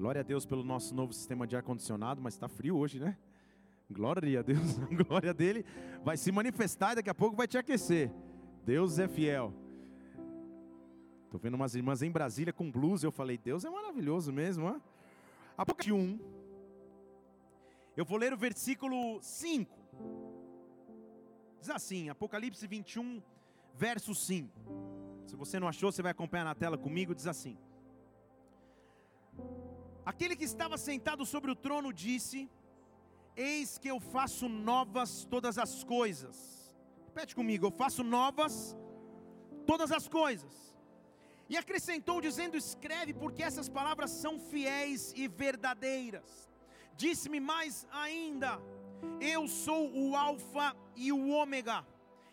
Glória a Deus pelo nosso novo sistema de ar-condicionado, mas está frio hoje, né? Glória a Deus, a glória dele vai se manifestar e daqui a pouco vai te aquecer. Deus é fiel. Estou vendo umas irmãs em Brasília com blusa. Eu falei, Deus é maravilhoso mesmo. Hein? Apocalipse 1. Eu vou ler o versículo 5. Diz assim, Apocalipse 21, verso 5. Se você não achou, você vai acompanhar na tela comigo. Diz assim: Aquele que estava sentado sobre o trono disse: Eis que eu faço novas todas as coisas. Repete comigo: Eu faço novas todas as coisas. E acrescentou, dizendo: Escreve, porque essas palavras são fiéis e verdadeiras. Disse-me mais ainda: Eu sou o Alfa e o Ômega,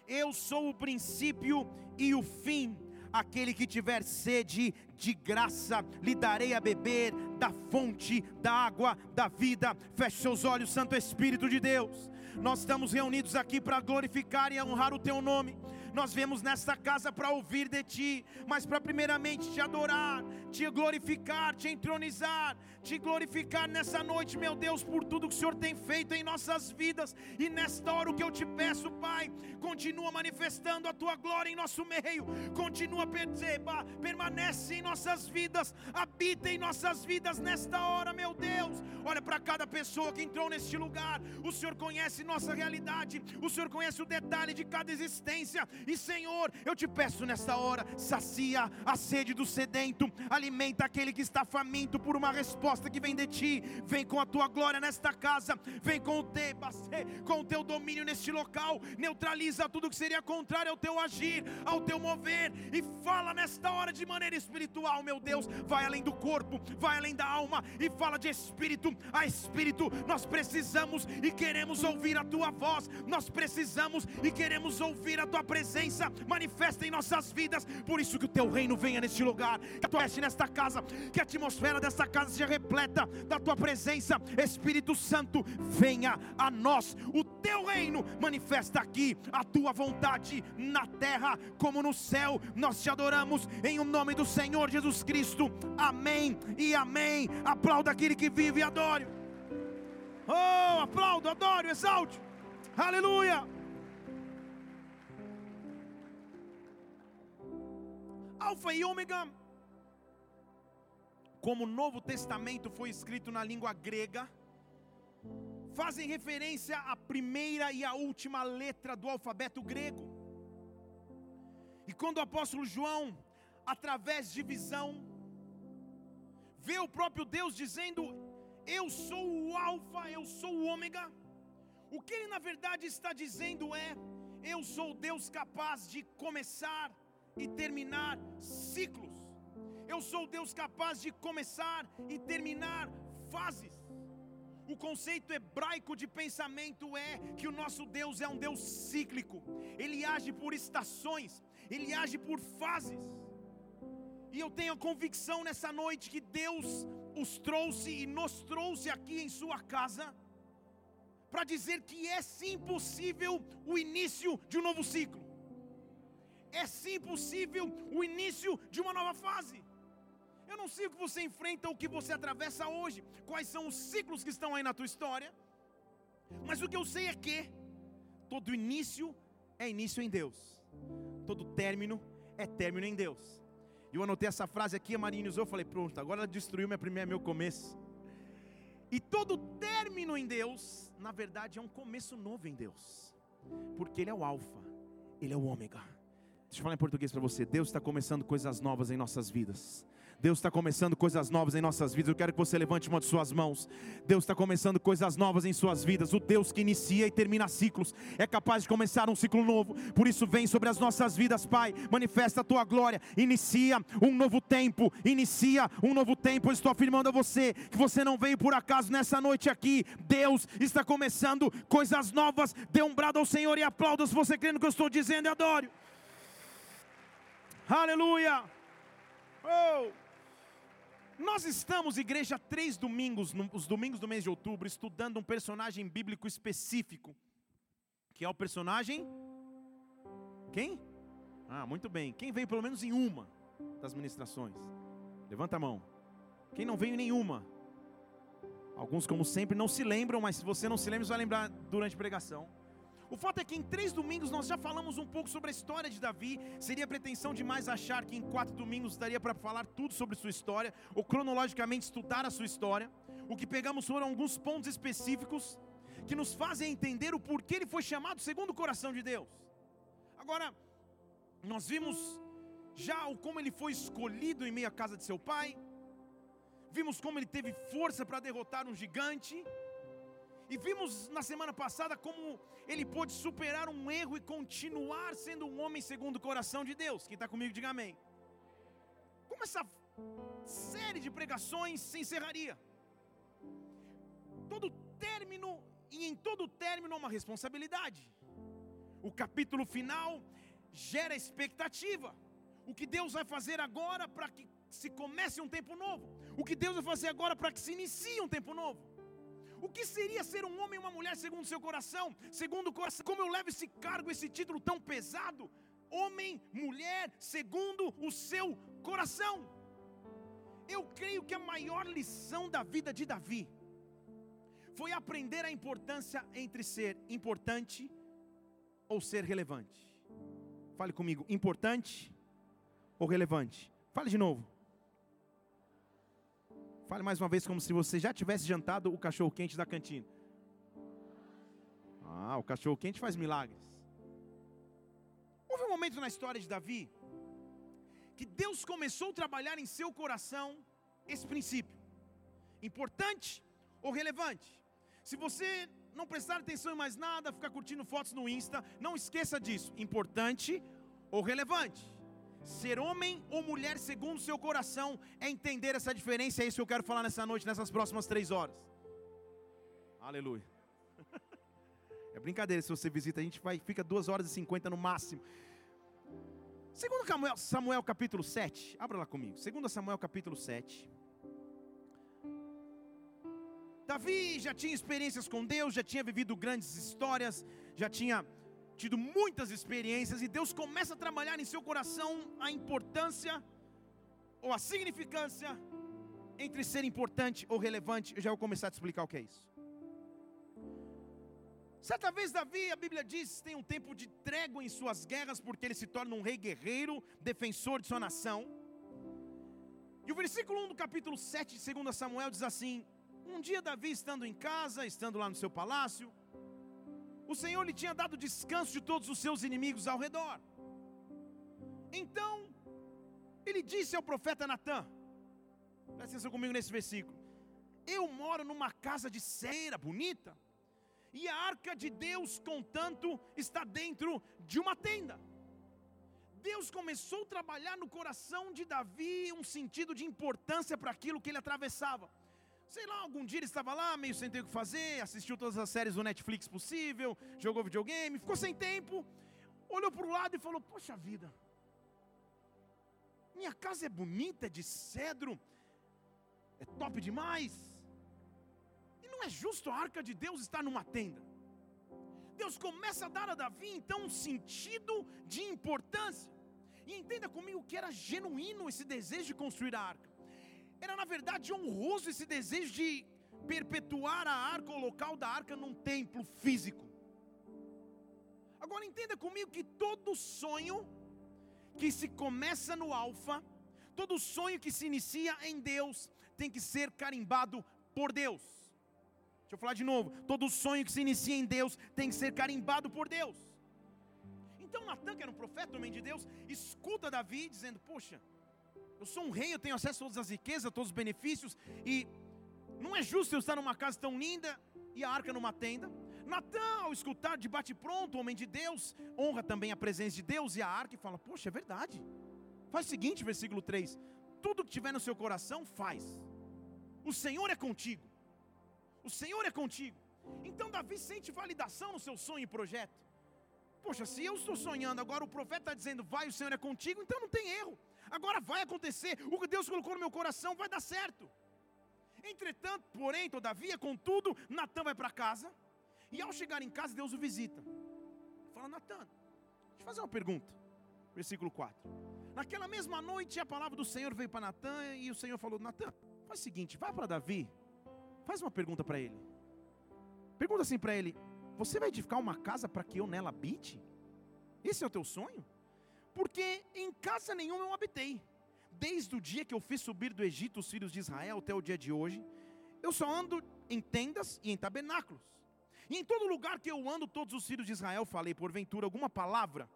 eu sou o princípio e o fim. Aquele que tiver sede, de graça lhe darei a beber da fonte da água da vida. Feche seus olhos, Santo Espírito de Deus. Nós estamos reunidos aqui para glorificar e honrar o teu nome. Nós viemos nesta casa para ouvir de Ti, mas para primeiramente te adorar, te glorificar, te entronizar, te glorificar nessa noite, meu Deus, por tudo que o Senhor tem feito em nossas vidas. E nesta hora o que eu te peço, Pai, continua manifestando a Tua glória em nosso meio, continua, perceba, permanece em nossas vidas, habita em nossas vidas nesta hora, meu Deus. Olha para cada pessoa que entrou neste lugar, o Senhor conhece nossa realidade, o Senhor conhece o detalhe de cada existência, e Senhor, eu te peço nesta hora, sacia a sede do sedento, alimenta aquele que está faminto por uma resposta que vem de ti. Vem com a tua glória nesta casa, vem com o teu, com o teu domínio neste local, neutraliza tudo que seria contrário ao teu agir, ao teu mover e fala nesta hora de maneira espiritual, meu Deus. Vai além do corpo, vai além da alma e fala de espírito a espírito. Nós precisamos e queremos ouvir a tua voz, nós precisamos e queremos ouvir a tua presença presença manifesta em nossas vidas. Por isso que o teu reino venha neste lugar, que a tua nesta casa, que a atmosfera desta casa seja repleta da tua presença. Espírito Santo, venha a nós. O teu reino manifesta aqui a tua vontade na terra como no céu. Nós te adoramos em o nome do Senhor Jesus Cristo. Amém e amém. Aplauda aquele que vive e adore. Oh, aplaudo, adoro, exalte. Aleluia. Alfa e Ômega, como o Novo Testamento foi escrito na língua grega, fazem referência à primeira e à última letra do alfabeto grego. E quando o apóstolo João, através de visão, vê o próprio Deus dizendo: Eu sou o Alfa, eu sou o Ômega. O que ele na verdade está dizendo é: Eu sou Deus capaz de começar e terminar ciclos. Eu sou Deus capaz de começar e terminar fases. O conceito hebraico de pensamento é que o nosso Deus é um Deus cíclico, ele age por estações, ele age por fases. E eu tenho a convicção nessa noite que Deus os trouxe e nos trouxe aqui em Sua casa, para dizer que é sim possível o início de um novo ciclo é sim possível o início de uma nova fase. Eu não sei o que você enfrenta, o que você atravessa hoje, quais são os ciclos que estão aí na tua história, mas o que eu sei é que todo início é início em Deus, todo término é término em Deus. E eu anotei essa frase aqui, a Marinha usou, eu falei, pronto, agora ela destruiu minha primeira, meu começo. E todo término em Deus, na verdade, é um começo novo em Deus, porque Ele é o Alfa, Ele é o Ômega. Deixa eu falar em português para você. Deus está começando coisas novas em nossas vidas. Deus está começando coisas novas em nossas vidas. Eu quero que você levante uma de suas mãos. Deus está começando coisas novas em suas vidas. O Deus que inicia e termina ciclos é capaz de começar um ciclo novo. Por isso, vem sobre as nossas vidas, Pai. Manifesta a tua glória. Inicia um novo tempo. Inicia um novo tempo. Eu estou afirmando a você que você não veio por acaso nessa noite aqui. Deus está começando coisas novas. Dê um brado ao Senhor e aplauda se você crê no que eu estou dizendo e adore. Aleluia! Oh! Nós estamos, igreja, três domingos, os domingos do mês de outubro, estudando um personagem bíblico específico, que é o personagem. Quem? Ah, muito bem. Quem veio pelo menos em uma das ministrações? Levanta a mão. Quem não veio em nenhuma? Alguns, como sempre, não se lembram, mas se você não se lembra, você vai lembrar durante a pregação. O fato é que em três domingos nós já falamos um pouco sobre a história de Davi. Seria pretensão demais achar que em quatro domingos daria para falar tudo sobre sua história, ou cronologicamente estudar a sua história. O que pegamos foram alguns pontos específicos que nos fazem entender o porquê ele foi chamado segundo o coração de Deus. Agora, nós vimos já o como ele foi escolhido em meio à casa de seu pai, vimos como ele teve força para derrotar um gigante, e vimos na semana passada como ele pôde superar um erro e continuar sendo um homem segundo o coração de Deus. Quem está comigo, diga amém. Como essa série de pregações se encerraria? Todo término, e em todo término há uma responsabilidade. O capítulo final gera expectativa. O que Deus vai fazer agora para que se comece um tempo novo? O que Deus vai fazer agora para que se inicie um tempo novo? O que seria ser um homem e uma mulher segundo seu coração? Segundo o coração, como eu levo esse cargo, esse título tão pesado? Homem, mulher, segundo o seu coração. Eu creio que a maior lição da vida de Davi foi aprender a importância entre ser importante ou ser relevante. Fale comigo, importante ou relevante? Fale de novo. Fale mais uma vez como se você já tivesse jantado o cachorro quente da cantina. Ah, o cachorro quente faz milagres. Houve um momento na história de Davi que Deus começou a trabalhar em seu coração esse princípio: importante ou relevante. Se você não prestar atenção em mais nada, ficar curtindo fotos no Insta, não esqueça disso: importante ou relevante. Ser homem ou mulher segundo o seu coração é entender essa diferença. É isso que eu quero falar nessa noite, nessas próximas três horas. Aleluia. É brincadeira se você visita, a gente vai, fica duas horas e cinquenta no máximo. Segundo Samuel, capítulo 7, abra lá comigo. Segundo Samuel capítulo 7. Davi já tinha experiências com Deus, já tinha vivido grandes histórias, já tinha tido muitas experiências e Deus começa a trabalhar em seu coração a importância ou a significância entre ser importante ou relevante. Eu já vou começar a te explicar o que é isso. Certa vez Davi, a Bíblia diz, tem um tempo de trégua em suas guerras, porque ele se torna um rei guerreiro, defensor de sua nação. E o versículo 1 do capítulo 7 de 2 Samuel diz assim: Um dia Davi estando em casa, estando lá no seu palácio, o Senhor lhe tinha dado descanso de todos os seus inimigos ao redor. Então, ele disse ao profeta Natan: presta atenção comigo nesse versículo. Eu moro numa casa de cera bonita, e a arca de Deus, contanto, está dentro de uma tenda. Deus começou a trabalhar no coração de Davi um sentido de importância para aquilo que ele atravessava. Sei lá, algum dia ele estava lá, meio sem ter o que fazer, assistiu todas as séries do Netflix possível, jogou videogame, ficou sem tempo, olhou para o lado e falou: Poxa vida, minha casa é bonita, é de cedro, é top demais. E não é justo a arca de Deus estar numa tenda. Deus começa a dar a Davi então um sentido de importância. E entenda comigo que era genuíno esse desejo de construir a arca. Era na verdade honroso esse desejo de perpetuar a arca, o local da arca, num templo físico. Agora entenda comigo que todo sonho que se começa no Alfa, todo sonho que se inicia em Deus, tem que ser carimbado por Deus. Deixa eu falar de novo. Todo sonho que se inicia em Deus tem que ser carimbado por Deus. Então Natan, que era um profeta, homem de Deus, escuta Davi dizendo: Poxa, eu sou um rei, eu tenho acesso a todas as riquezas, a todos os benefícios, e não é justo eu estar numa casa tão linda e a arca numa tenda. Natan, ao escutar de bate-pronto, homem de Deus, honra também a presença de Deus e a arca e fala: Poxa, é verdade. Faz o seguinte, versículo 3: Tudo que tiver no seu coração, faz. O Senhor é contigo. O Senhor é contigo. Então Davi sente validação no seu sonho e projeto. Poxa, se eu estou sonhando, agora o profeta está dizendo, vai, o Senhor é contigo, então não tem erro. Agora vai acontecer. O que Deus colocou no meu coração vai dar certo. Entretanto, porém, todavia, contudo, Natan vai para casa. E ao chegar em casa, Deus o visita. Fala, Natan, deixa eu fazer uma pergunta. Versículo 4. Naquela mesma noite, a palavra do Senhor veio para Natan. E o Senhor falou: Natan, faz o seguinte, vai para Davi. Faz uma pergunta para ele. Pergunta assim para ele: Você vai edificar uma casa para que eu nela habite? Esse é o teu sonho? Porque em casa nenhuma eu habitei. Desde o dia que eu fiz subir do Egito os filhos de Israel até o dia de hoje, eu só ando em tendas e em tabernáculos. E em todo lugar que eu ando, todos os filhos de Israel falei, porventura, alguma palavra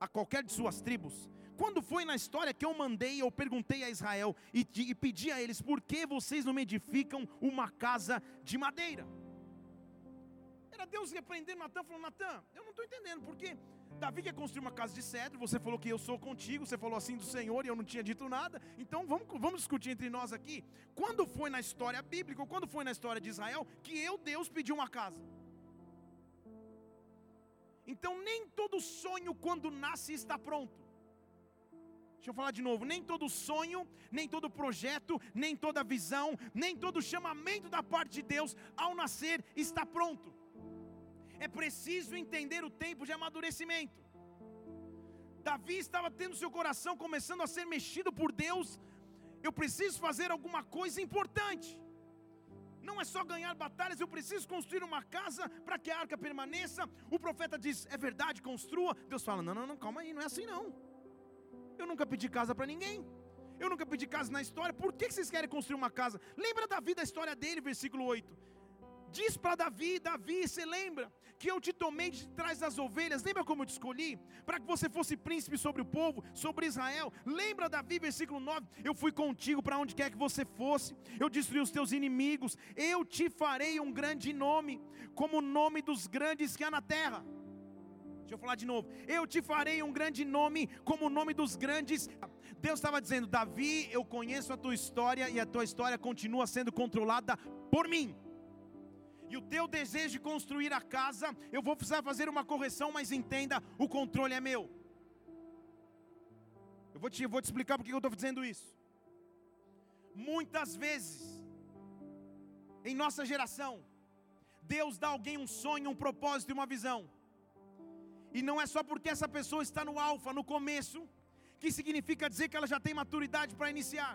a qualquer de suas tribos. Quando foi na história que eu mandei, eu perguntei a Israel e, e pedi a eles: por que vocês não me edificam uma casa de madeira? Era Deus repreendendo Natan, falando: Natan, eu não estou entendendo, porque Davi quer construir uma casa de cedro, você falou que eu sou contigo, você falou assim do Senhor e eu não tinha dito nada, então vamos, vamos discutir entre nós aqui. Quando foi na história bíblica, ou quando foi na história de Israel, que eu, Deus, pedi uma casa? Então nem todo sonho quando nasce está pronto. Deixa eu falar de novo, nem todo sonho, nem todo projeto, nem toda visão, nem todo chamamento da parte de Deus ao nascer está pronto. É preciso entender o tempo de amadurecimento. Davi estava tendo seu coração começando a ser mexido por Deus. Eu preciso fazer alguma coisa importante. Não é só ganhar batalhas, eu preciso construir uma casa para que a arca permaneça. O profeta diz: É verdade, construa. Deus fala: Não, não, não, calma aí, não é assim não. Eu nunca pedi casa para ninguém. Eu nunca pedi casa na história. Por que vocês querem construir uma casa? Lembra da história dele, versículo 8. Diz para Davi: Davi, você lembra que eu te tomei de trás das ovelhas? Lembra como eu te escolhi? Para que você fosse príncipe sobre o povo, sobre Israel. Lembra Davi, versículo 9: Eu fui contigo para onde quer que você fosse. Eu destruí os teus inimigos. Eu te farei um grande nome, como o nome dos grandes que há na terra. Deixa eu falar de novo. Eu te farei um grande nome, como o nome dos grandes. Deus estava dizendo: Davi, eu conheço a tua história e a tua história continua sendo controlada por mim e o teu desejo de construir a casa, eu vou precisar fazer uma correção, mas entenda: o controle é meu. Eu vou te, vou te explicar porque eu estou dizendo isso. Muitas vezes, em nossa geração, Deus dá a alguém um sonho, um propósito e uma visão, e não é só porque essa pessoa está no alfa, no começo, que significa dizer que ela já tem maturidade para iniciar.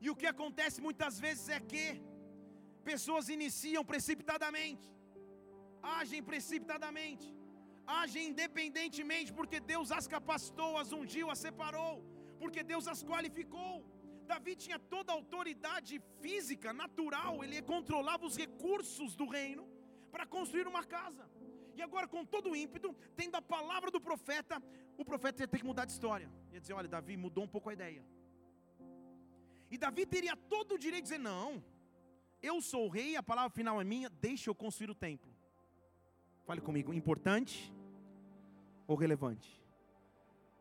E o que acontece muitas vezes é que Pessoas iniciam precipitadamente, agem precipitadamente, agem independentemente, porque Deus as capacitou, as ungiu, as separou, porque Deus as qualificou. Davi tinha toda a autoridade física, natural, ele controlava os recursos do reino para construir uma casa. E agora, com todo o ímpeto, tendo a palavra do profeta, o profeta ia ter que mudar de história. Ia dizer: Olha, Davi mudou um pouco a ideia. E Davi teria todo o direito de dizer: Não, eu sou o rei, a palavra final é minha, deixa eu construir o templo. Fale comigo, importante ou relevante?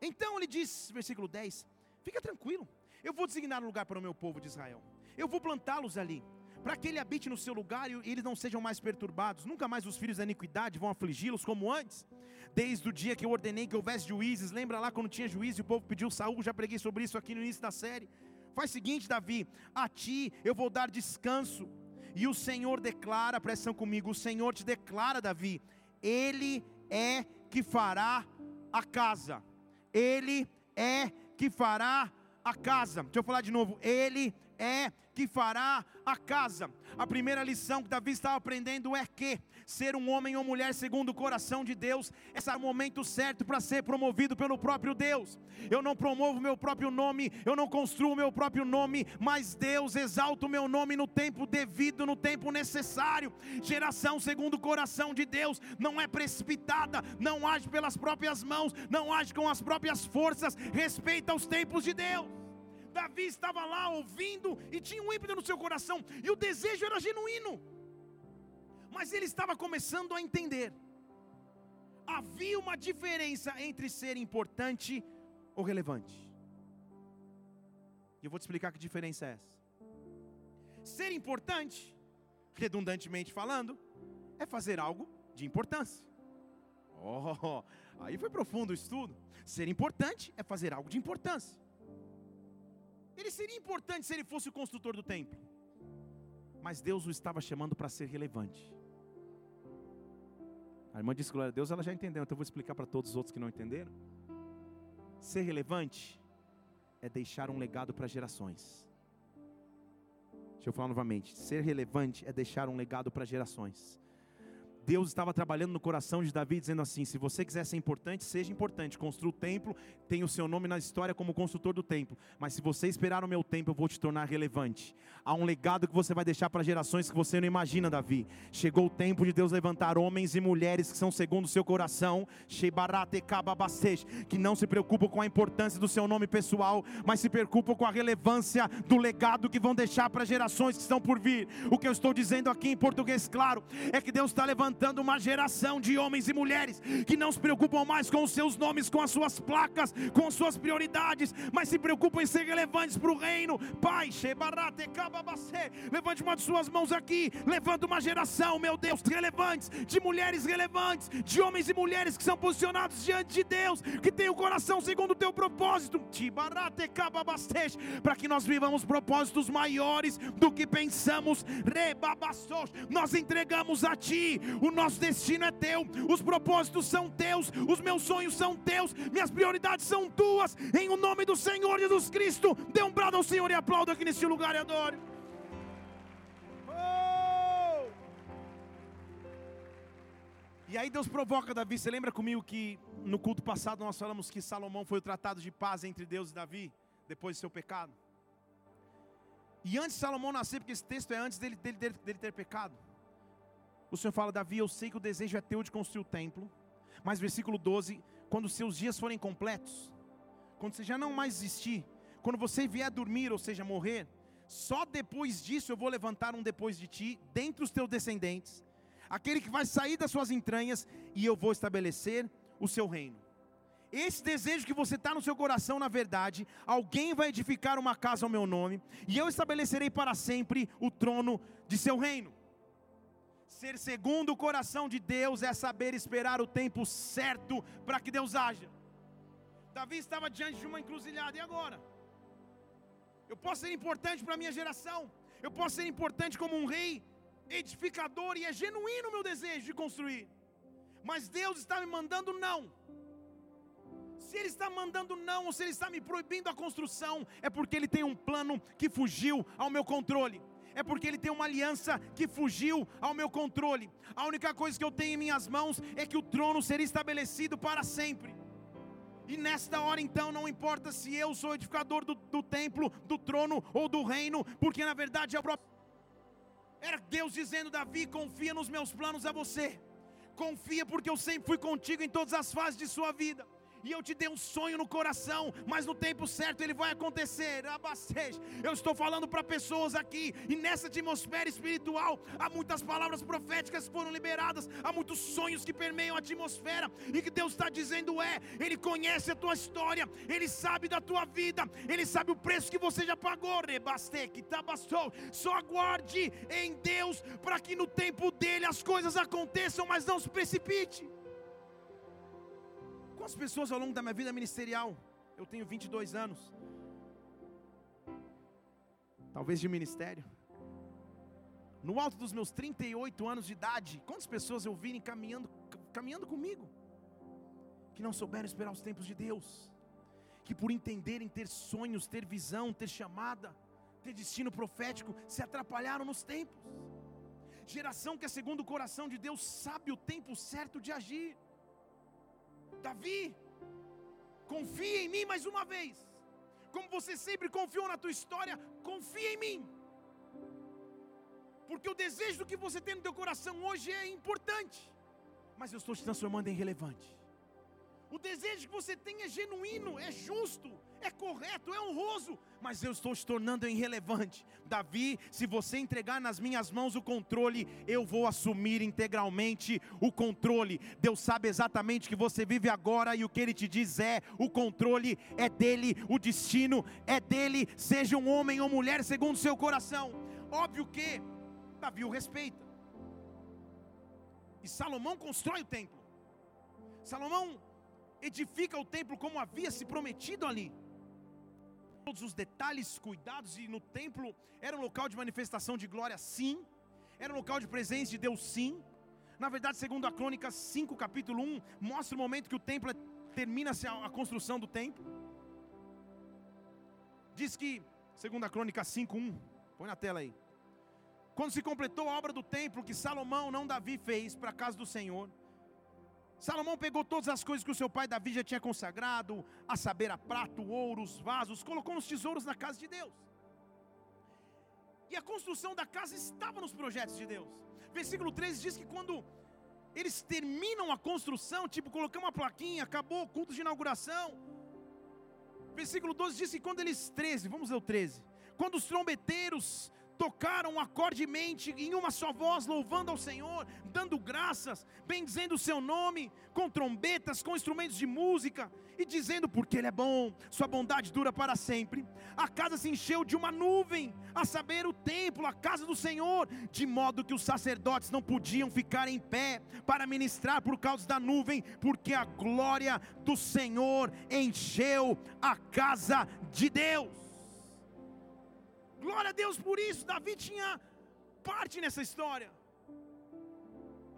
Então ele diz, versículo 10: Fica tranquilo, eu vou designar um lugar para o meu povo de Israel, eu vou plantá-los ali, para que ele habite no seu lugar e eles não sejam mais perturbados, nunca mais os filhos da iniquidade vão afligi-los como antes. Desde o dia que eu ordenei que houvesse juízes, lembra lá quando tinha juízes e o povo pediu Saúl, já preguei sobre isso aqui no início da série. Faz o seguinte, Davi: a ti eu vou dar descanso. E o Senhor declara, presta comigo, o Senhor te declara, Davi, Ele é que fará a casa. Ele é que fará a casa. Deixa eu falar de novo. Ele é que fará a casa. A primeira lição que Davi estava aprendendo é que ser um homem ou mulher segundo o coração de Deus, é o momento certo para ser promovido pelo próprio Deus. Eu não promovo meu próprio nome, eu não construo meu próprio nome, mas Deus exalta o meu nome no tempo devido, no tempo necessário. Geração segundo o coração de Deus não é precipitada, não age pelas próprias mãos, não age com as próprias forças, respeita os tempos de Deus. Davi estava lá ouvindo e tinha um ímpeto no seu coração, e o desejo era genuíno mas ele estava começando a entender. Havia uma diferença entre ser importante ou relevante. E eu vou te explicar que diferença é essa. Ser importante, redundantemente falando, é fazer algo de importância. Oh, aí foi profundo o estudo. Ser importante é fazer algo de importância. Ele seria importante se ele fosse o construtor do templo. Mas Deus o estava chamando para ser relevante. A irmã disse glória a Deus, ela já entendeu, então eu vou explicar para todos os outros que não entenderam. Ser relevante é deixar um legado para gerações. Deixa eu falar novamente. Ser relevante é deixar um legado para gerações. Deus estava trabalhando no coração de Davi, dizendo assim: se você quiser ser importante, seja importante. Construa o templo, tem o seu nome na história como construtor do templo. Mas se você esperar o meu tempo, eu vou te tornar relevante. Há um legado que você vai deixar para gerações que você não imagina, Davi. Chegou o tempo de Deus levantar homens e mulheres que são segundo o seu coração, que não se preocupam com a importância do seu nome pessoal, mas se preocupam com a relevância do legado que vão deixar para gerações que estão por vir. O que eu estou dizendo aqui em português, claro, é que Deus está levantando levantando uma geração de homens e mulheres que não se preocupam mais com os seus nomes, com as suas placas, com as suas prioridades, mas se preocupam em ser relevantes para o reino. Pai, levante uma de suas mãos aqui, levanta uma geração, meu Deus, relevantes, de mulheres relevantes, de homens e mulheres que são posicionados diante de Deus, que tem o coração segundo o teu propósito, para que nós vivamos propósitos maiores do que pensamos. Nós entregamos a Ti o nosso destino é teu, os propósitos são teus, os meus sonhos são teus, minhas prioridades são tuas, em o nome do Senhor Jesus Cristo. Dê um brado ao Senhor e aplauda aqui neste lugar e adore. Oh! E aí Deus provoca Davi. Você lembra comigo que no culto passado nós falamos que Salomão foi o tratado de paz entre Deus e Davi, depois do seu pecado? E antes de Salomão nascer, porque esse texto é antes dele, dele, dele, dele ter pecado. O Senhor fala, Davi, eu sei que o desejo é teu de construir o templo, mas versículo 12, quando seus dias forem completos, quando você já não mais existir, quando você vier dormir, ou seja, morrer, só depois disso eu vou levantar um depois de ti, dentre os teus descendentes, aquele que vai sair das suas entranhas, e eu vou estabelecer o seu reino. Esse desejo que você está no seu coração, na verdade, alguém vai edificar uma casa ao meu nome, e eu estabelecerei para sempre o trono de seu reino. Ser segundo o coração de Deus é saber esperar o tempo certo para que Deus haja. Davi estava diante de uma encruzilhada, e agora? Eu posso ser importante para a minha geração, eu posso ser importante como um rei edificador, e é genuíno o meu desejo de construir, mas Deus está me mandando não. Se Ele está mandando não, ou se Ele está me proibindo a construção, é porque Ele tem um plano que fugiu ao meu controle é porque Ele tem uma aliança que fugiu ao meu controle. A única coisa que eu tenho em minhas mãos é que o trono seria estabelecido para sempre. E nesta hora então não importa se eu sou edificador do, do templo, do trono ou do reino, porque na verdade é o próprio. Era Deus dizendo: Davi, confia nos meus planos a você. Confia porque eu sempre fui contigo em todas as fases de sua vida e eu te dei um sonho no coração, mas no tempo certo ele vai acontecer. Eu estou falando para pessoas aqui, e nessa atmosfera espiritual, há muitas palavras proféticas que foram liberadas, há muitos sonhos que permeiam a atmosfera, e que Deus está dizendo é: Ele conhece a tua história, Ele sabe da tua vida, Ele sabe o preço que você já pagou. Só aguarde em Deus para que no tempo dele as coisas aconteçam, mas não se precipite. Quantas pessoas ao longo da minha vida ministerial? Eu tenho 22 anos. Talvez de ministério. No alto dos meus 38 anos de idade, quantas pessoas eu vi caminhando, caminhando comigo? Que não souberam esperar os tempos de Deus. Que por entenderem ter sonhos, ter visão, ter chamada, ter destino profético, se atrapalharam nos tempos. Geração que é segundo o coração de Deus sabe o tempo certo de agir. Davi, confia em mim mais uma vez. Como você sempre confiou na tua história, confia em mim. Porque o desejo que você tem no teu coração hoje é importante, mas eu estou te transformando em relevante. O desejo que você tem é genuíno, é justo, correto, é honroso, mas eu estou te tornando irrelevante. Davi, se você entregar nas minhas mãos o controle, eu vou assumir integralmente o controle. Deus sabe exatamente o que você vive agora e o que ele te diz é: o controle é dele, o destino é dele, seja um homem ou mulher segundo seu coração. Óbvio que Davi o respeita. E Salomão constrói o templo. Salomão edifica o templo como havia se prometido ali. Todos os detalhes, cuidados, e no templo era um local de manifestação de glória, sim, era um local de presença de Deus, sim. Na verdade, segundo a Crônica 5, capítulo 1, mostra o momento que o templo é, termina-se a, a construção do templo. Diz que, segundo a Crônica 5, 1, põe na tela aí. quando se completou a obra do templo que Salomão, não Davi, fez para a casa do Senhor. Salomão pegou todas as coisas que o seu pai Davi já tinha consagrado, a saber, a prata, o ouro, os vasos, colocou nos tesouros na casa de Deus. E a construção da casa estava nos projetos de Deus. Versículo 13 diz que quando eles terminam a construção, tipo, colocamos uma plaquinha, acabou o culto de inauguração. Versículo 12 diz que quando eles 13, vamos ler o 13. Quando os trombeteiros tocaram acordemente em uma só voz, louvando ao Senhor, dando graças, bendizendo o seu nome, com trombetas, com instrumentos de música, e dizendo: Porque Ele é bom, Sua bondade dura para sempre. A casa se encheu de uma nuvem, a saber, o templo, a casa do Senhor, de modo que os sacerdotes não podiam ficar em pé para ministrar por causa da nuvem, porque a glória do Senhor encheu a casa de Deus. Glória a Deus por isso, Davi tinha parte nessa história.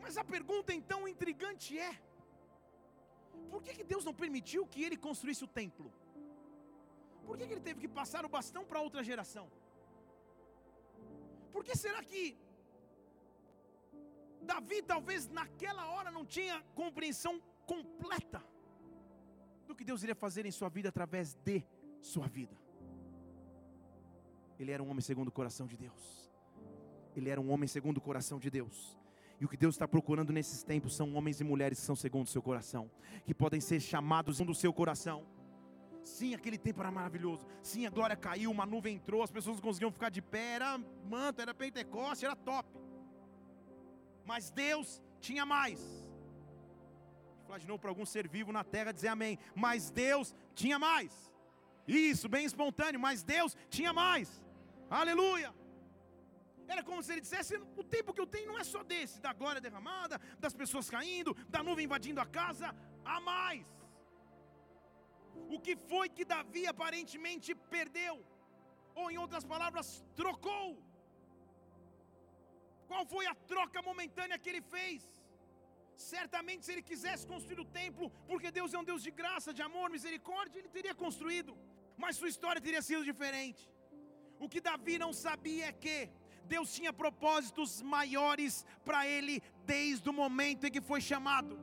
Mas a pergunta então intrigante é: por que, que Deus não permitiu que ele construísse o templo? Por que, que ele teve que passar o bastão para outra geração? Por que será que Davi talvez naquela hora não tinha compreensão completa do que Deus iria fazer em sua vida através de sua vida? Ele era um homem segundo o coração de Deus. Ele era um homem segundo o coração de Deus. E o que Deus está procurando nesses tempos são homens e mulheres que são segundo o seu coração, que podem ser chamados segundo o seu coração. Sim, aquele tempo era maravilhoso. Sim, a glória caiu, uma nuvem entrou, as pessoas não conseguiam ficar de pé, era manto, era Pentecoste, era top. Mas Deus tinha mais. Novo para algum ser vivo na terra dizer amém. Mas Deus tinha mais. Isso, bem espontâneo, mas Deus tinha mais. Aleluia. Era como se ele dissesse: o tempo que eu tenho não é só desse, da glória derramada, das pessoas caindo, da nuvem invadindo a casa, há mais. O que foi que Davi aparentemente perdeu? Ou em outras palavras, trocou. Qual foi a troca momentânea que ele fez? Certamente, se ele quisesse construir o templo, porque Deus é um Deus de graça, de amor, misericórdia, ele teria construído, mas sua história teria sido diferente. O que Davi não sabia é que Deus tinha propósitos maiores para ele desde o momento em que foi chamado.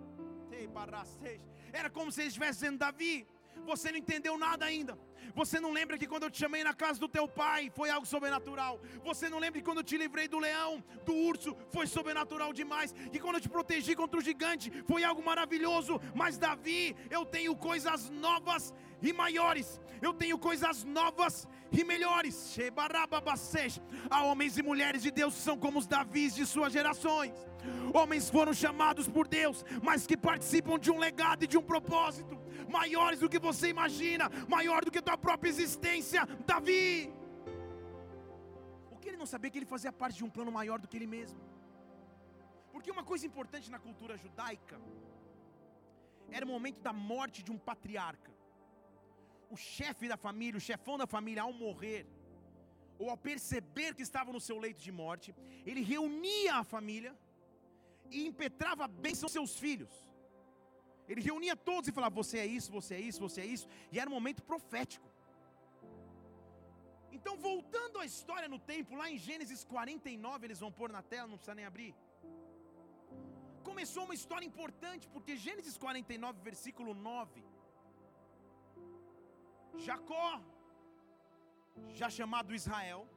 Era como se ele estivesse dizendo: Davi, você não entendeu nada ainda. Você não lembra que quando eu te chamei na casa do teu pai foi algo sobrenatural? Você não lembra que quando eu te livrei do leão, do urso, foi sobrenatural demais? Que quando eu te protegi contra o gigante foi algo maravilhoso? Mas Davi, eu tenho coisas novas e maiores. Eu tenho coisas novas e melhores. Há homens e mulheres de Deus são como os Davis de suas gerações. Homens foram chamados por Deus, mas que participam de um legado e de um propósito maiores do que você imagina, maior do que tua própria existência. Davi, o que ele não sabia é que ele fazia parte de um plano maior do que ele mesmo. Porque uma coisa importante na cultura judaica era o momento da morte de um patriarca o chefe da família, o chefão da família, ao morrer, ou ao perceber que estava no seu leito de morte, ele reunia a família e impetrava a bênção aos seus filhos. Ele reunia todos e falava: Você é isso, você é isso, você é isso, e era um momento profético. Então, voltando à história no templo, lá em Gênesis 49, eles vão pôr na tela, não precisa nem abrir. Começou uma história importante, porque Gênesis 49, versículo 9 Jacó, já chamado Israel,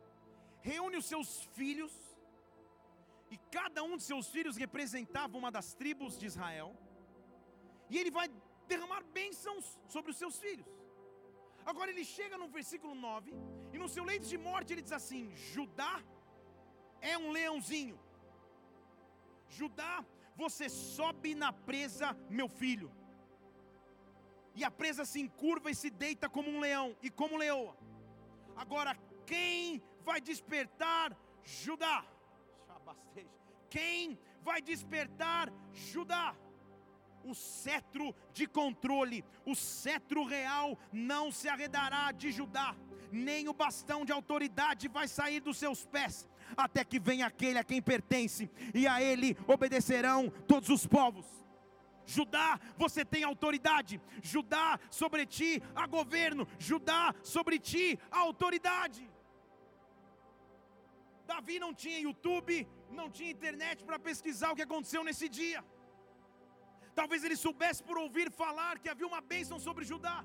reúne os seus filhos, e cada um de seus filhos representava uma das tribos de Israel, e ele vai derramar bênçãos sobre os seus filhos. Agora ele chega no versículo 9, e no seu leito de morte ele diz assim: Judá é um leãozinho. Judá, você sobe na presa, meu filho e a presa se encurva e se deita como um leão e como leoa. Agora, quem vai despertar Judá? Quem vai despertar Judá? O cetro de controle, o cetro real não se arredará de Judá, nem o bastão de autoridade vai sair dos seus pés, até que venha aquele a quem pertence, e a ele obedecerão todos os povos. Judá, você tem autoridade. Judá, sobre ti há governo. Judá, sobre ti há autoridade. Davi não tinha YouTube, não tinha internet para pesquisar o que aconteceu nesse dia. Talvez ele soubesse por ouvir falar que havia uma bênção sobre Judá.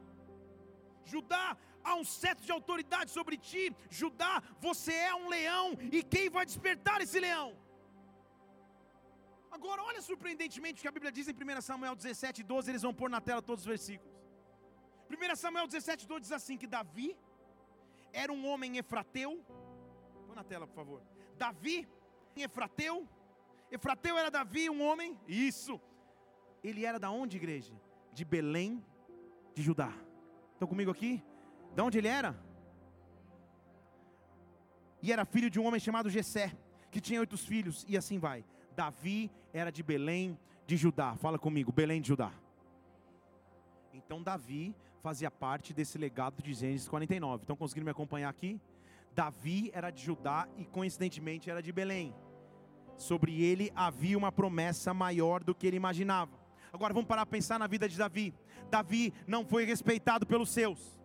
Judá, há um cetro de autoridade sobre ti. Judá, você é um leão, e quem vai despertar esse leão? Agora, olha surpreendentemente o que a Bíblia diz em 1 Samuel 17, 12. Eles vão pôr na tela todos os versículos. 1 Samuel 17, 12 diz assim: que Davi era um homem efrateu. Põe na tela, por favor. Davi, efrateu. Efrateu era Davi, um homem. Isso ele era da onde, igreja? De Belém de Judá. Estão comigo aqui? De onde ele era? E era filho de um homem chamado Jessé, que tinha oito filhos, e assim vai. Davi era de Belém de Judá. Fala comigo, Belém de Judá. Então Davi fazia parte desse legado de Gênesis 49. Estão conseguindo me acompanhar aqui? Davi era de Judá e coincidentemente era de Belém. Sobre ele havia uma promessa maior do que ele imaginava. Agora vamos parar para pensar na vida de Davi. Davi não foi respeitado pelos seus.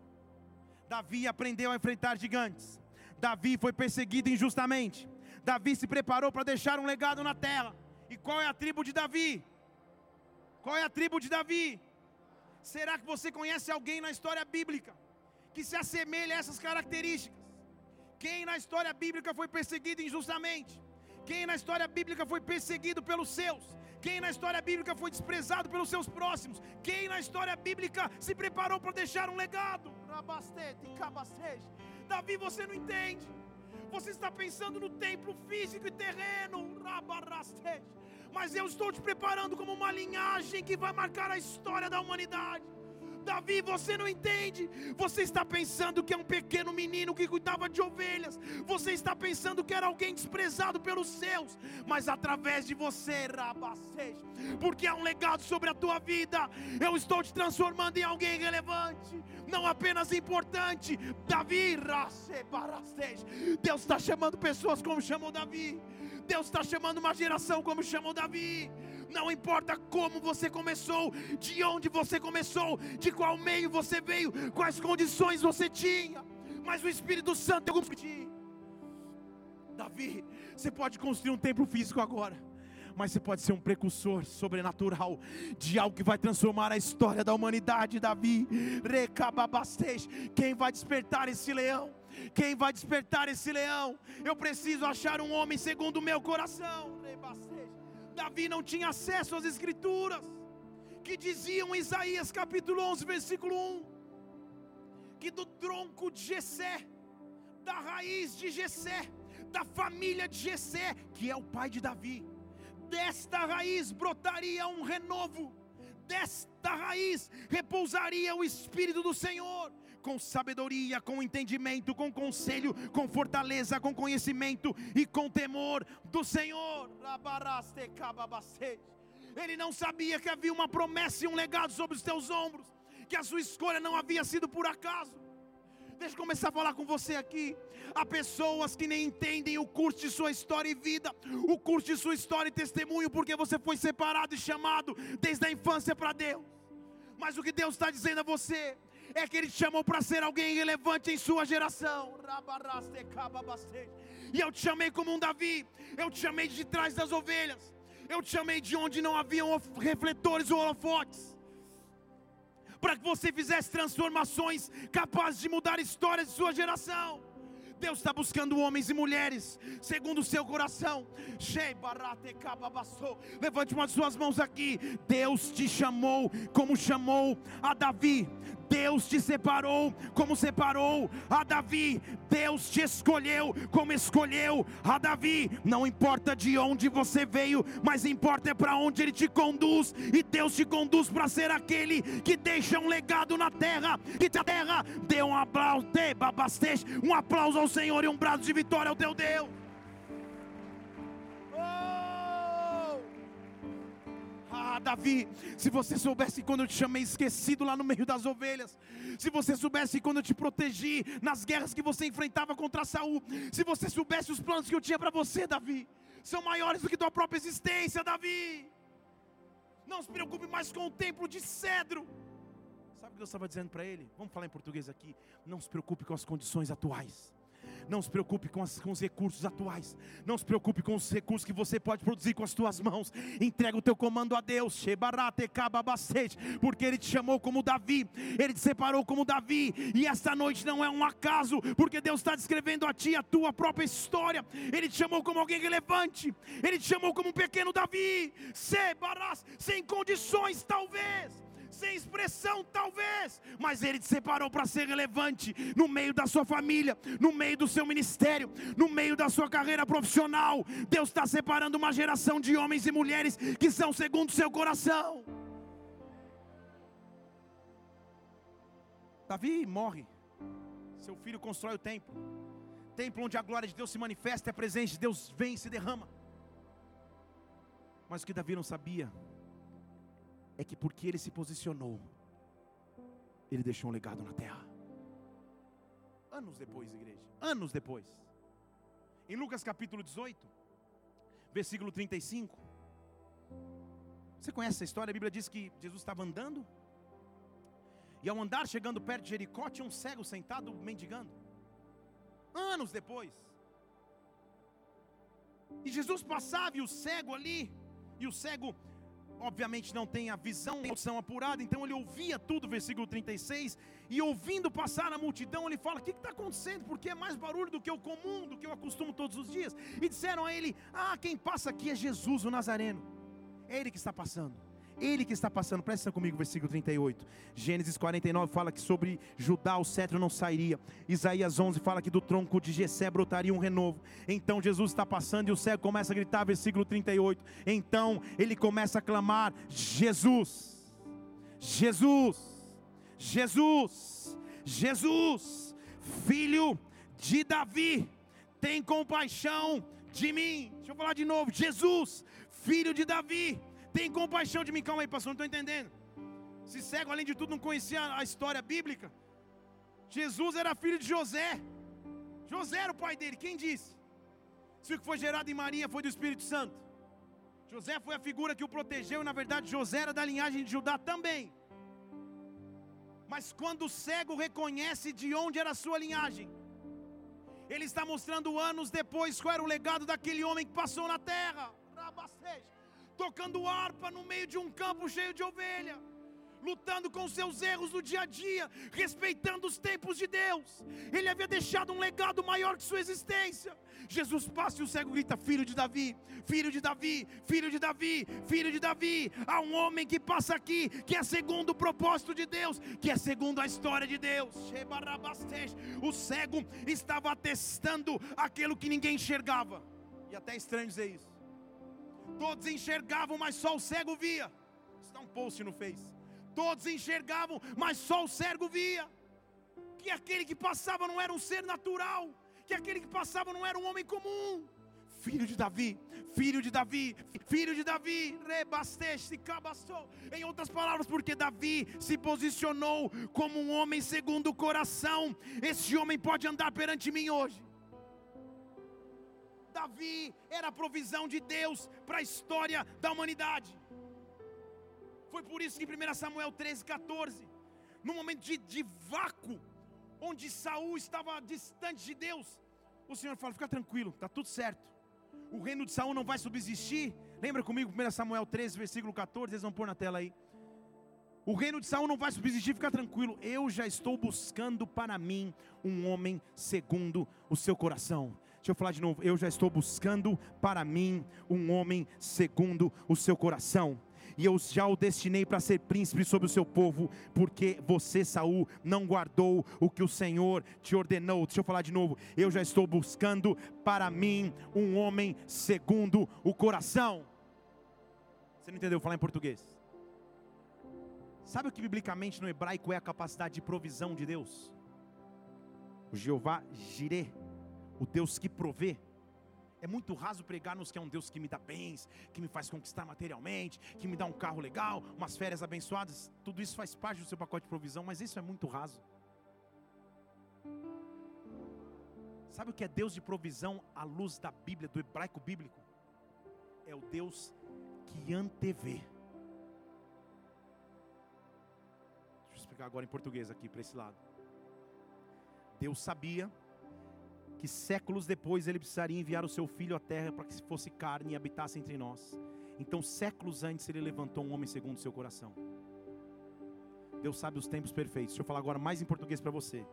Davi aprendeu a enfrentar gigantes. Davi foi perseguido injustamente. Davi se preparou para deixar um legado na terra. E qual é a tribo de Davi? Qual é a tribo de Davi? Será que você conhece alguém na história bíblica que se assemelha a essas características? Quem na história bíblica foi perseguido injustamente? Quem na história bíblica foi perseguido pelos seus? Quem na história bíblica foi desprezado pelos seus próximos? Quem na história bíblica se preparou para deixar um legado? Davi, você não entende. Você está pensando no templo físico e terreno. Mas eu estou te preparando como uma linhagem que vai marcar a história da humanidade. Davi, você não entende. Você está pensando que é um pequeno menino que cuidava de ovelhas. Você está pensando que era alguém desprezado pelos seus. Mas através de você, Rabaceja, porque há um legado sobre a tua vida, eu estou te transformando em alguém relevante, não apenas importante. Davi, Deus está chamando pessoas como chamou Davi. Deus está chamando uma geração como chamou Davi. Não importa como você começou, de onde você começou, de qual meio você veio, quais condições você tinha, mas o Espírito Santo é ti. Davi, você pode construir um templo físico agora mas você pode ser um precursor sobrenatural de algo que vai transformar a história da humanidade, Davi. Recababastej. Quem vai despertar esse leão? Quem vai despertar esse leão? Eu preciso achar um homem segundo o meu coração. Davi não tinha acesso às escrituras que diziam em Isaías capítulo 11, versículo 1, que do tronco de Jessé, da raiz de Jessé, da família de Jessé, que é o pai de Davi, desta raiz brotaria um renovo, desta raiz repousaria o Espírito do Senhor, com sabedoria, com entendimento, com conselho, com fortaleza, com conhecimento e com temor do Senhor. Ele não sabia que havia uma promessa e um legado sobre os teus ombros, que a sua escolha não havia sido por acaso. Deixa eu começar a falar com você aqui. Há pessoas que nem entendem o curso de sua história e vida, o curso de sua história e testemunho, porque você foi separado e chamado desde a infância para Deus. Mas o que Deus está dizendo a você é que Ele te chamou para ser alguém relevante em sua geração. E eu te chamei como um Davi, eu te chamei de trás das ovelhas, eu te chamei de onde não haviam refletores ou holofotes. Para que você fizesse transformações capazes de mudar histórias de sua geração. Deus está buscando homens e mulheres segundo o seu coração. Levante uma de suas mãos aqui. Deus te chamou como chamou a Davi. Deus te separou como separou a Davi. Deus te escolheu como escolheu a Davi. Não importa de onde você veio, mas importa é para onde Ele te conduz. E Deus te conduz para ser aquele que deixa um legado na terra. E a terra dê um aplauso, um aplauso ao Senhor e um braço de vitória ao teu Deus. Davi, se você soubesse quando eu te chamei esquecido lá no meio das ovelhas, se você soubesse quando eu te protegi nas guerras que você enfrentava contra Saul, se você soubesse os planos que eu tinha para você, Davi, são maiores do que tua própria existência, Davi. Não se preocupe mais com o templo de cedro. Sabe o que Deus estava dizendo para ele? Vamos falar em português aqui. Não se preocupe com as condições atuais. Não se preocupe com, as, com, os recursos atuais. Não se preocupe com os recursos que você pode produzir com as tuas mãos. Entrega o teu comando a Deus. Porque Ele te chamou como Davi. Ele te separou como Davi. E esta noite não é um acaso. Porque Deus está descrevendo a ti a tua própria história. Ele te chamou como alguém relevante. Ele te chamou como um pequeno Davi. Sem condições, talvez sem expressão, talvez, mas Ele te separou para ser relevante no meio da sua família, no meio do seu ministério, no meio da sua carreira profissional. Deus está separando uma geração de homens e mulheres que são segundo o seu coração. Davi morre, seu filho constrói o templo, templo onde a glória de Deus se manifesta, é a presença de Deus vem e se derrama. Mas o que Davi não sabia é que porque ele se posicionou, ele deixou um legado na terra. Anos depois, igreja, anos depois. Em Lucas capítulo 18, versículo 35. Você conhece essa história? A Bíblia diz que Jesus estava andando, e ao andar chegando perto de Jericó, tinha um cego sentado mendigando. Anos depois. E Jesus passava e o cego ali, e o cego obviamente não tem a visão, a audição apurada, então ele ouvia tudo, versículo 36, e ouvindo passar a multidão, ele fala: O que está acontecendo? Porque é mais barulho do que o comum, do que eu acostumo todos os dias. E disseram a ele: Ah, quem passa aqui é Jesus, o Nazareno. É ele que está passando. Ele que está passando, presta comigo, versículo 38. Gênesis 49 fala que sobre Judá o cetro não sairia. Isaías 11 fala que do tronco de Jessé brotaria um renovo. Então Jesus está passando e o cego começa a gritar, versículo 38. Então ele começa a clamar: Jesus, Jesus, Jesus, Jesus, filho de Davi, tem compaixão de mim. Deixa eu falar de novo: Jesus, filho de Davi tem compaixão de mim. Calma aí, pastor, não estou entendendo. Se cego, além de tudo, não conhecia a história bíblica. Jesus era filho de José. José era o pai dele. Quem disse? Se o que foi gerado em Maria foi do Espírito Santo. José foi a figura que o protegeu, e na verdade José era da linhagem de Judá também. Mas quando o cego reconhece de onde era a sua linhagem, ele está mostrando anos depois qual era o legado daquele homem que passou na terra. Rabasteja tocando harpa no meio de um campo cheio de ovelha, lutando com seus erros no dia a dia, respeitando os tempos de Deus. Ele havia deixado um legado maior que sua existência. Jesus passa e o cego grita: Filho de Davi, filho de Davi, filho de Davi, filho de Davi. Há um homem que passa aqui, que é segundo o propósito de Deus, que é segundo a história de Deus. O cego estava atestando aquilo que ninguém enxergava, e até estranho dizer isso. Todos enxergavam, mas só o cego via. Está um post no Face. Todos enxergavam, mas só o cego via. Que aquele que passava não era um ser natural, que aquele que passava não era um homem comum. Filho de Davi, filho de Davi, filho de Davi, rebasteste, cabastou. Em outras palavras, porque Davi se posicionou como um homem segundo o coração. Esse homem pode andar perante mim hoje. Davi era a provisão de Deus para a história da humanidade. Foi por isso que em 1 Samuel 13, 14, no momento de, de vácuo, onde Saul estava distante de Deus, o Senhor fala: fica tranquilo, está tudo certo. O reino de Saul não vai subsistir. Lembra comigo, 1 Samuel 13, versículo 14, eles vão pôr na tela aí. O reino de Saul não vai subsistir, fica tranquilo. Eu já estou buscando para mim um homem segundo o seu coração. Deixa eu falar de novo. Eu já estou buscando para mim um homem segundo o seu coração e eu já o destinei para ser príncipe sobre o seu povo, porque você, Saul, não guardou o que o Senhor te ordenou. Deixa eu falar de novo. Eu já estou buscando para mim um homem segundo o coração. Você não entendeu? Falar em português. Sabe o que biblicamente no hebraico é a capacidade de provisão de Deus? O Jeová Jireh o Deus que provê. É muito raso pregar-nos que é um Deus que me dá bens, que me faz conquistar materialmente, que me dá um carro legal, umas férias abençoadas. Tudo isso faz parte do seu pacote de provisão, mas isso é muito raso. Sabe o que é Deus de provisão à luz da Bíblia, do hebraico bíblico? É o Deus que antevê. Deixa eu explicar agora em português aqui para esse lado. Deus sabia que séculos depois ele precisaria enviar o seu filho à terra para que se fosse carne e habitasse entre nós. Então, séculos antes, ele levantou um homem segundo o seu coração. Deus sabe os tempos perfeitos. Deixa eu falar agora mais em português para você.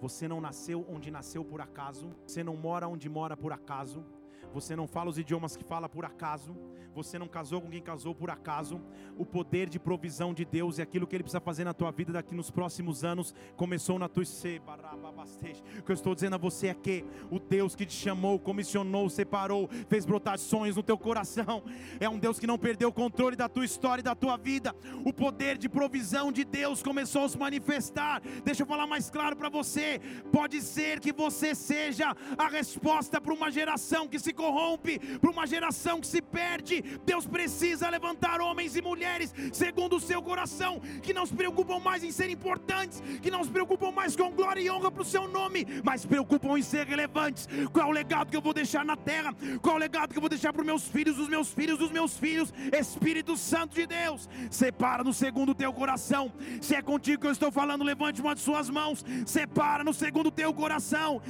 Você não nasceu onde nasceu por acaso. Você não mora onde mora por acaso. Você não fala os idiomas que fala por acaso você não casou com quem casou por acaso. O poder de provisão de Deus e aquilo que Ele precisa fazer na tua vida daqui nos próximos anos começou na tua O que eu estou dizendo a você é que o Deus que te chamou, comissionou, separou, fez brotar sonhos no teu coração, é um Deus que não perdeu o controle da tua história e da tua vida. O poder de provisão de Deus começou a se manifestar. Deixa eu falar mais claro para você. Pode ser que você seja a resposta para uma geração que se corrompe, para uma geração que se perde, Deus precisa levantar homens e mulheres segundo o seu coração, que não se preocupam mais em ser importantes, que não se preocupam mais com glória e honra para o seu nome, mas se preocupam em ser relevantes. Qual é o legado que eu vou deixar na terra? Qual é o legado que eu vou deixar para os meus filhos, os meus filhos, os meus filhos? Espírito Santo de Deus, separa no segundo o teu coração. Se é contigo que eu estou falando, levante uma de suas mãos. Separa no segundo o teu coração.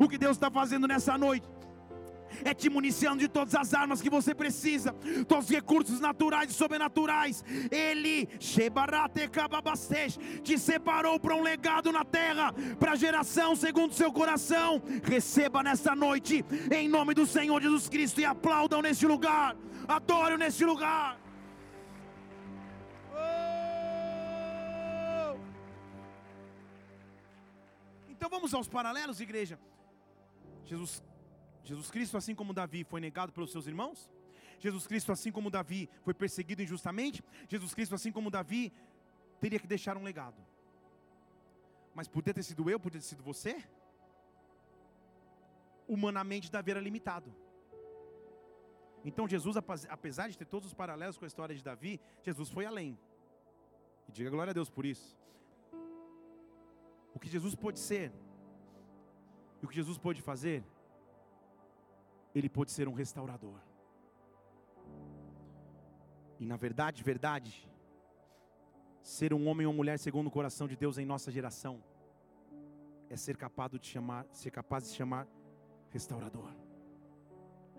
O que Deus está fazendo nessa noite? é te municiando de todas as armas que você precisa, todos os recursos naturais e sobrenaturais. Ele, te separou para um legado na terra, para a geração segundo seu coração. Receba nesta noite, em nome do Senhor Jesus Cristo, e aplaudam nesse lugar, adorem nesse lugar. Oh! Então vamos aos paralelos, igreja. Jesus Jesus Cristo, assim como Davi, foi negado pelos seus irmãos. Jesus Cristo, assim como Davi, foi perseguido injustamente. Jesus Cristo, assim como Davi, teria que deixar um legado. Mas poderia ter sido eu, poderia ter sido você. Humanamente, Davi era limitado. Então, Jesus, apesar de ter todos os paralelos com a história de Davi, Jesus foi além. E diga glória a Deus por isso. O que Jesus pôde ser, e o que Jesus pôde fazer, ele pôde ser um restaurador. E na verdade, verdade, ser um homem ou mulher segundo o coração de Deus em nossa geração é ser capaz de chamar, ser capaz de chamar restaurador.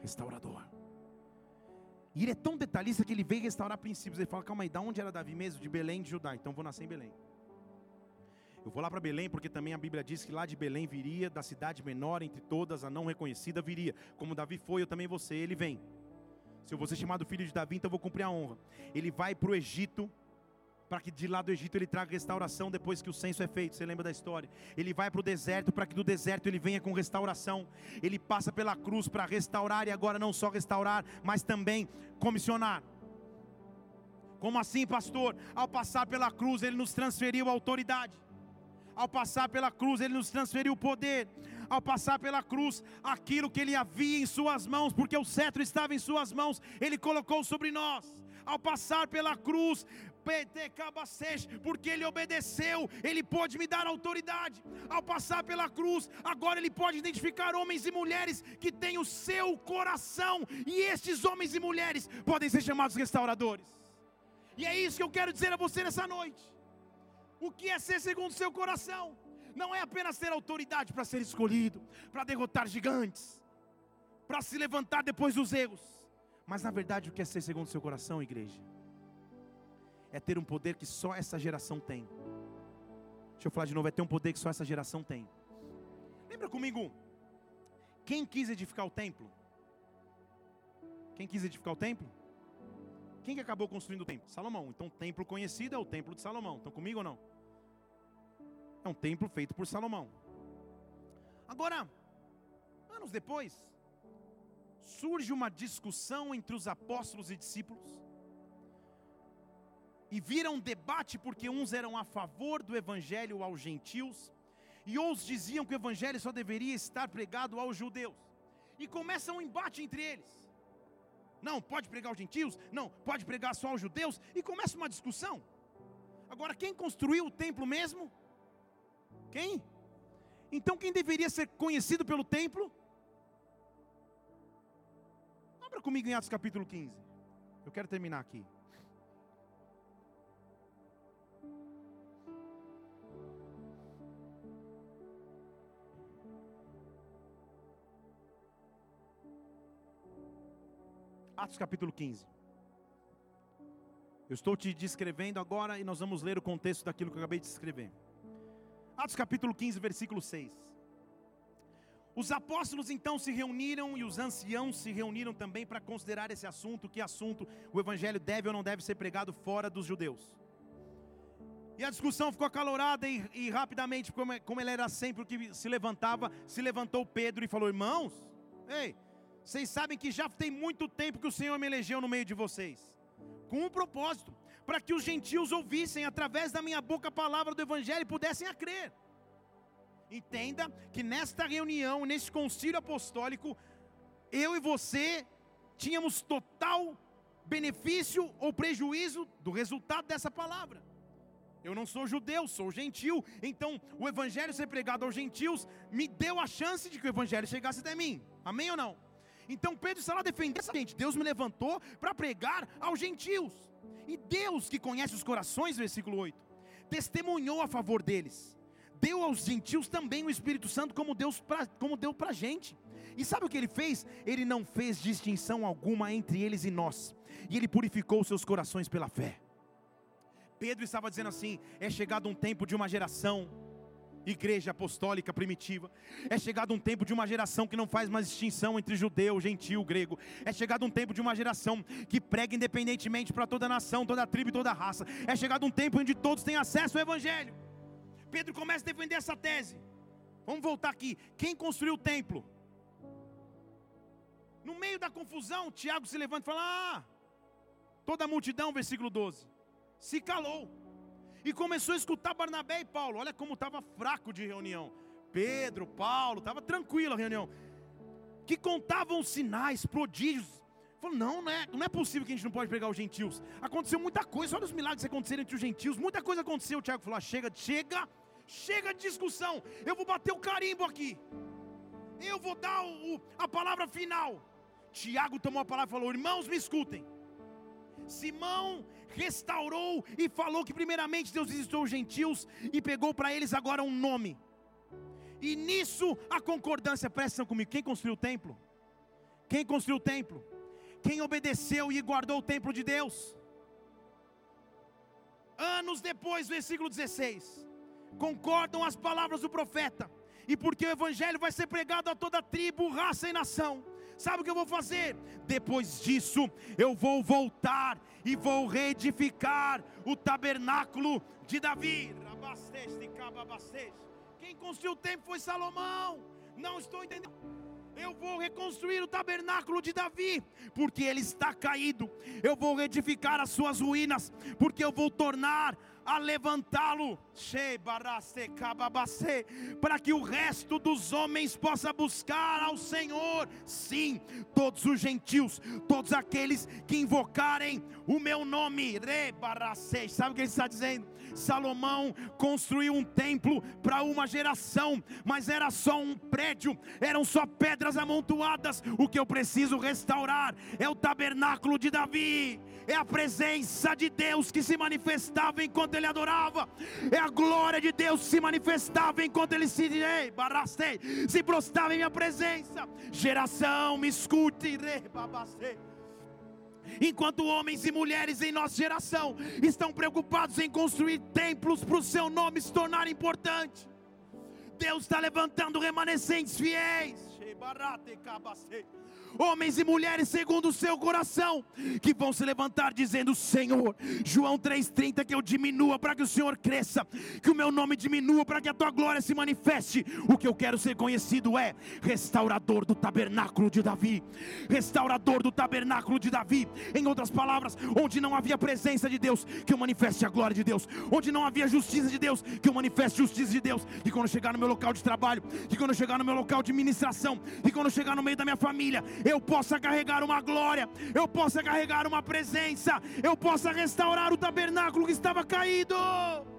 Restaurador. E ele é tão detalhista que ele veio restaurar princípios. Ele fala: calma aí, da onde era Davi mesmo? De Belém de Judá. Então vou nascer em Belém. Eu vou lá para Belém porque também a Bíblia diz que lá de Belém viria, da cidade menor entre todas, a não reconhecida viria. Como Davi foi, eu também vou ser, ele vem. Se eu vou ser chamado filho de Davi, então eu vou cumprir a honra. Ele vai para o Egito, para que de lá do Egito ele traga restauração depois que o censo é feito. Você lembra da história? Ele vai para o deserto, para que do deserto ele venha com restauração. Ele passa pela cruz para restaurar e agora não só restaurar, mas também comissionar. Como assim, pastor? Ao passar pela cruz, ele nos transferiu a autoridade. Ao passar pela cruz, Ele nos transferiu o poder. Ao passar pela cruz, aquilo que Ele havia em Suas mãos, porque o cetro estava em Suas mãos, Ele colocou sobre nós. Ao passar pela cruz, porque Ele obedeceu, Ele pode me dar autoridade. Ao passar pela cruz, agora Ele pode identificar homens e mulheres que têm o seu coração, e estes homens e mulheres podem ser chamados restauradores. E é isso que eu quero dizer a você nessa noite o que é ser segundo o seu coração. Não é apenas ter autoridade para ser escolhido, para derrotar gigantes, para se levantar depois dos erros. Mas na verdade, o que é ser segundo o seu coração, igreja? É ter um poder que só essa geração tem. Deixa eu falar de novo, é ter um poder que só essa geração tem. Lembra comigo? Quem quis edificar o templo? Quem quis edificar o templo? Quem que acabou construindo o templo? Salomão. Então, o templo conhecido é o templo de Salomão. Estão comigo ou não? É um templo feito por Salomão. Agora, anos depois, surge uma discussão entre os apóstolos e discípulos. E vira um debate porque uns eram a favor do evangelho aos gentios e outros diziam que o evangelho só deveria estar pregado aos judeus. E começa um embate entre eles. Não, pode pregar aos gentios? Não, pode pregar só aos judeus? E começa uma discussão. Agora, quem construiu o templo mesmo? Quem? Então quem deveria ser conhecido pelo templo? Abra comigo em Atos capítulo 15. Eu quero terminar aqui. Atos capítulo 15. Eu estou te descrevendo agora e nós vamos ler o contexto daquilo que eu acabei de escrever. Atos capítulo 15, versículo 6. Os apóstolos então se reuniram e os anciãos se reuniram também para considerar esse assunto, que assunto o evangelho deve ou não deve ser pregado fora dos judeus. E a discussão ficou acalorada e, e rapidamente, como, como ele era sempre o que se levantava, se levantou Pedro e falou: Irmãos, ei, vocês sabem que já tem muito tempo que o Senhor me elegeu no meio de vocês, com um propósito, para que os gentios ouvissem através da minha boca a palavra do Evangelho e pudessem a crer. Entenda que nesta reunião, nesse concílio apostólico, eu e você tínhamos total benefício ou prejuízo do resultado dessa palavra. Eu não sou judeu, sou gentil. Então, o evangelho ser pregado aos gentios me deu a chance de que o evangelho chegasse até mim. Amém ou não? Então, Pedro está lá defendendo essa gente. Deus me levantou para pregar aos gentios. E Deus, que conhece os corações, versículo 8, testemunhou a favor deles. Deu aos gentios também o Espírito Santo, como, Deus pra, como deu para a gente. E sabe o que ele fez? Ele não fez distinção alguma entre eles e nós. E ele purificou seus corações pela fé. Pedro estava dizendo assim: é chegado um tempo de uma geração, igreja apostólica primitiva, é chegado um tempo de uma geração que não faz mais distinção entre judeu, gentil, grego, é chegado um tempo de uma geração que prega independentemente para toda nação, toda tribo e toda raça, é chegado um tempo onde todos têm acesso ao Evangelho. Pedro começa a defender essa tese. Vamos voltar aqui. Quem construiu o templo? No meio da confusão, Tiago se levanta e fala: Ah, toda a multidão, versículo 12 se calou e começou a escutar Barnabé e Paulo. Olha como estava fraco de reunião. Pedro, Paulo, estava tranquilo a reunião. Que contavam sinais, prodígios. Falou, não, não é, não é possível que a gente não pode pregar os gentios. Aconteceu muita coisa, olha os milagres que aconteceram entre os gentios. Muita coisa aconteceu. O Tiago falou: ah, chega, chega, chega de discussão. Eu vou bater o carimbo aqui. Eu vou dar o, a palavra final. Tiago tomou a palavra e falou: irmãos, me escutem. Simão restaurou e falou que primeiramente Deus visitou os gentios e pegou para eles agora um nome. E nisso a concordância, prestam comigo, quem construiu o templo? Quem construiu o templo? Quem obedeceu e guardou o templo de Deus? Anos depois, versículo 16, concordam as palavras do profeta, e porque o evangelho vai ser pregado a toda tribo, raça e nação Sabe o que eu vou fazer? Depois disso, eu vou voltar e vou reedificar o tabernáculo de Davi. Quem construiu o templo foi Salomão. Não estou entendendo. Eu vou reconstruir o tabernáculo de Davi, porque ele está caído. Eu vou reedificar as suas ruínas, porque eu vou tornar a levantá-lo, para que o resto dos homens possa buscar ao Senhor. Sim, todos os gentios, todos aqueles que invocarem o meu nome. Sabe o que ele está dizendo? Salomão construiu um templo para uma geração, mas era só um prédio, eram só pedras amontoadas. O que eu preciso restaurar é o tabernáculo de Davi, é a presença de Deus que se manifestava enquanto ele adorava, é a glória de Deus que se manifestava enquanto ele se, barastei, se prostrava em minha presença. Geração, me escute, rebabastei. Enquanto homens e mulheres em nossa geração estão preocupados em construir templos para o seu nome se tornar importante, Deus está levantando remanescentes fiéis homens e mulheres segundo o seu coração, que vão se levantar dizendo: Senhor, João 3,30, que eu diminua para que o Senhor cresça, que o meu nome diminua para que a tua glória se manifeste. O que eu quero ser conhecido é restaurador do tabernáculo de Davi, restaurador do tabernáculo de Davi. Em outras palavras, onde não havia presença de Deus, que eu manifeste a glória de Deus, onde não havia justiça de Deus, que eu manifeste justiça de Deus. E quando chegar no meu local de trabalho, e quando chegar no meu local de ministração, e quando chegar no meio da minha família, eu possa carregar uma glória, eu possa carregar uma presença, eu possa restaurar o tabernáculo que estava caído. Oh!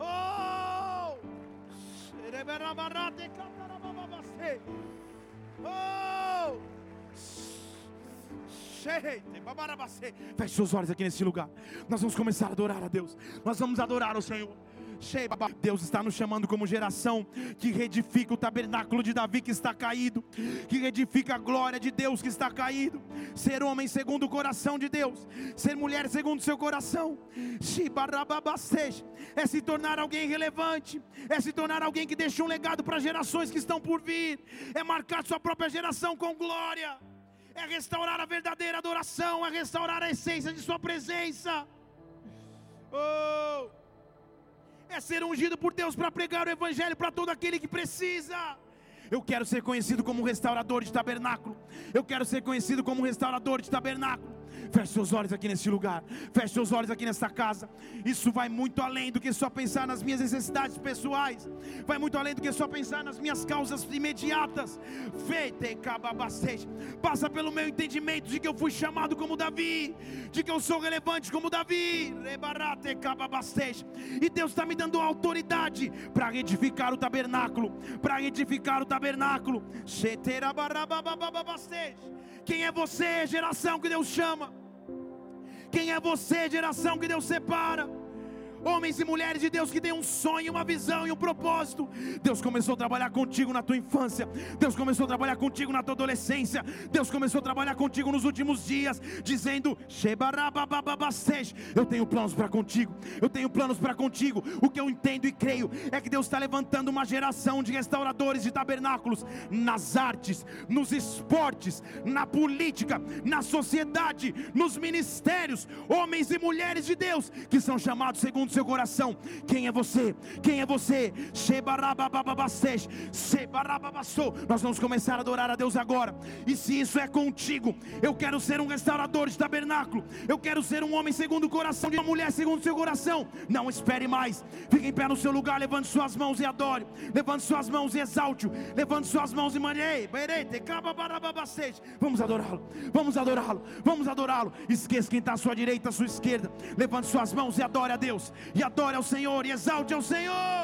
Oh! Feche seus olhos aqui nesse lugar. Nós vamos começar a adorar a Deus. Nós vamos adorar o Senhor. Deus está nos chamando como geração que reedifica o tabernáculo de Davi que está caído, que reedifica a glória de Deus que está caído. Ser homem segundo o coração de Deus, ser mulher segundo o seu coração. É se tornar alguém relevante, é se tornar alguém que deixa um legado para gerações que estão por vir, é marcar sua própria geração com glória é restaurar a verdadeira adoração, é restaurar a essência de Sua presença. Oh, é ser ungido por Deus para pregar o Evangelho para todo aquele que precisa. Eu quero ser conhecido como restaurador de tabernáculo. Eu quero ser conhecido como restaurador de tabernáculo. Feche seus olhos aqui nesse lugar. Feche seus olhos aqui nessa casa. Isso vai muito além do que só pensar nas minhas necessidades pessoais. Vai muito além do que só pensar nas minhas causas imediatas. Passa pelo meu entendimento de que eu fui chamado como Davi. De que eu sou relevante como Davi. E Deus está me dando autoridade para edificar o tabernáculo. Para edificar o tabernáculo. Quem é você, geração que Deus chama? Quem é você, geração que Deus separa? Homens e mulheres de Deus que têm um sonho, uma visão e um propósito. Deus começou a trabalhar contigo na tua infância, Deus começou a trabalhar contigo na tua adolescência, Deus começou a trabalhar contigo nos últimos dias, dizendo: Eu tenho planos para contigo, eu tenho planos para contigo. O que eu entendo e creio é que Deus está levantando uma geração de restauradores de tabernáculos nas artes, nos esportes, na política, na sociedade, nos ministérios, homens e mulheres de Deus que são chamados segundo seu coração. Quem é você? Quem é você? Nós vamos começar a adorar a Deus agora. E se isso é contigo, eu quero ser um restaurador de tabernáculo. Eu quero ser um homem segundo o coração de uma mulher segundo o seu coração. Não espere mais. Fique em pé no seu lugar, levante suas mãos e adore. Levante suas mãos e exalte. Levante suas mãos e manei. Vamos adorá-lo. Vamos adorá-lo. Vamos adorá-lo. Esqueça quem está à sua direita, à sua esquerda. Levante suas mãos e adore a Deus e adore ao Senhor e exalte ao Senhor.